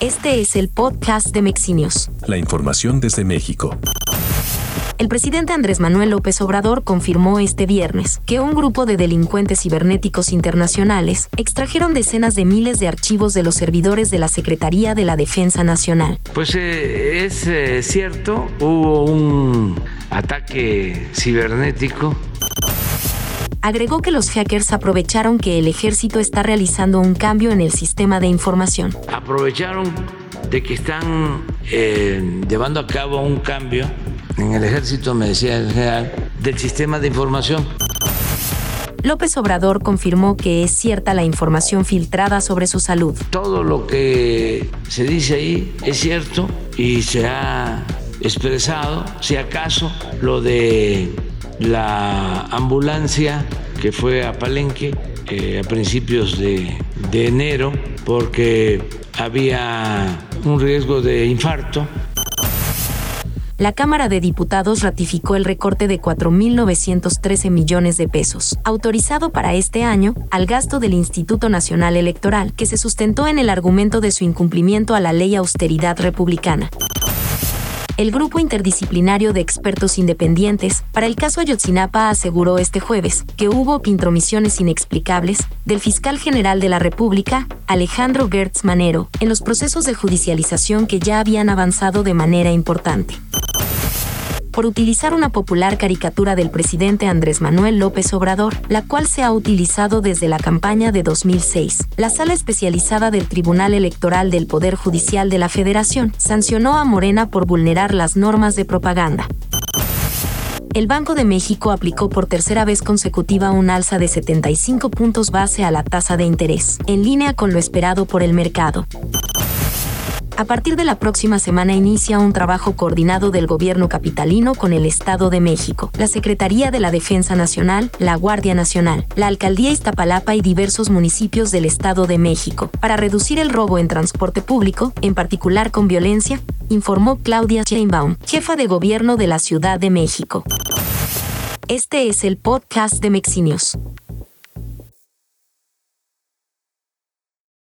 Este es el podcast de Mexinios. La información desde México. El presidente Andrés Manuel López Obrador confirmó este viernes que un grupo de delincuentes cibernéticos internacionales extrajeron decenas de miles de archivos de los servidores de la Secretaría de la Defensa Nacional. Pues eh, es eh, cierto, hubo un ataque cibernético agregó que los hackers aprovecharon que el ejército está realizando un cambio en el sistema de información. Aprovecharon de que están eh, llevando a cabo un cambio en el ejército, me decía el general, del sistema de información. López Obrador confirmó que es cierta la información filtrada sobre su salud. Todo lo que se dice ahí es cierto y se ha expresado, si acaso, lo de la ambulancia que fue a Palenque eh, a principios de, de enero porque había un riesgo de infarto. La Cámara de Diputados ratificó el recorte de 4.913 millones de pesos, autorizado para este año, al gasto del Instituto Nacional Electoral, que se sustentó en el argumento de su incumplimiento a la ley austeridad republicana el Grupo Interdisciplinario de Expertos Independientes para el caso Ayotzinapa aseguró este jueves que hubo intromisiones inexplicables del fiscal general de la República, Alejandro Gertz Manero, en los procesos de judicialización que ya habían avanzado de manera importante por utilizar una popular caricatura del presidente Andrés Manuel López Obrador, la cual se ha utilizado desde la campaña de 2006. La sala especializada del Tribunal Electoral del Poder Judicial de la Federación sancionó a Morena por vulnerar las normas de propaganda el Banco de México aplicó por tercera vez consecutiva un alza de 75 puntos base a la tasa de interés, en línea con lo esperado por el mercado. A partir de la próxima semana inicia un trabajo coordinado del gobierno capitalino con el Estado de México, la Secretaría de la Defensa Nacional, la Guardia Nacional, la Alcaldía Iztapalapa y diversos municipios del Estado de México, para reducir el robo en transporte público, en particular con violencia, informó Claudia Sheinbaum, jefa de gobierno de la Ciudad de México. Este es el podcast de Mexinios.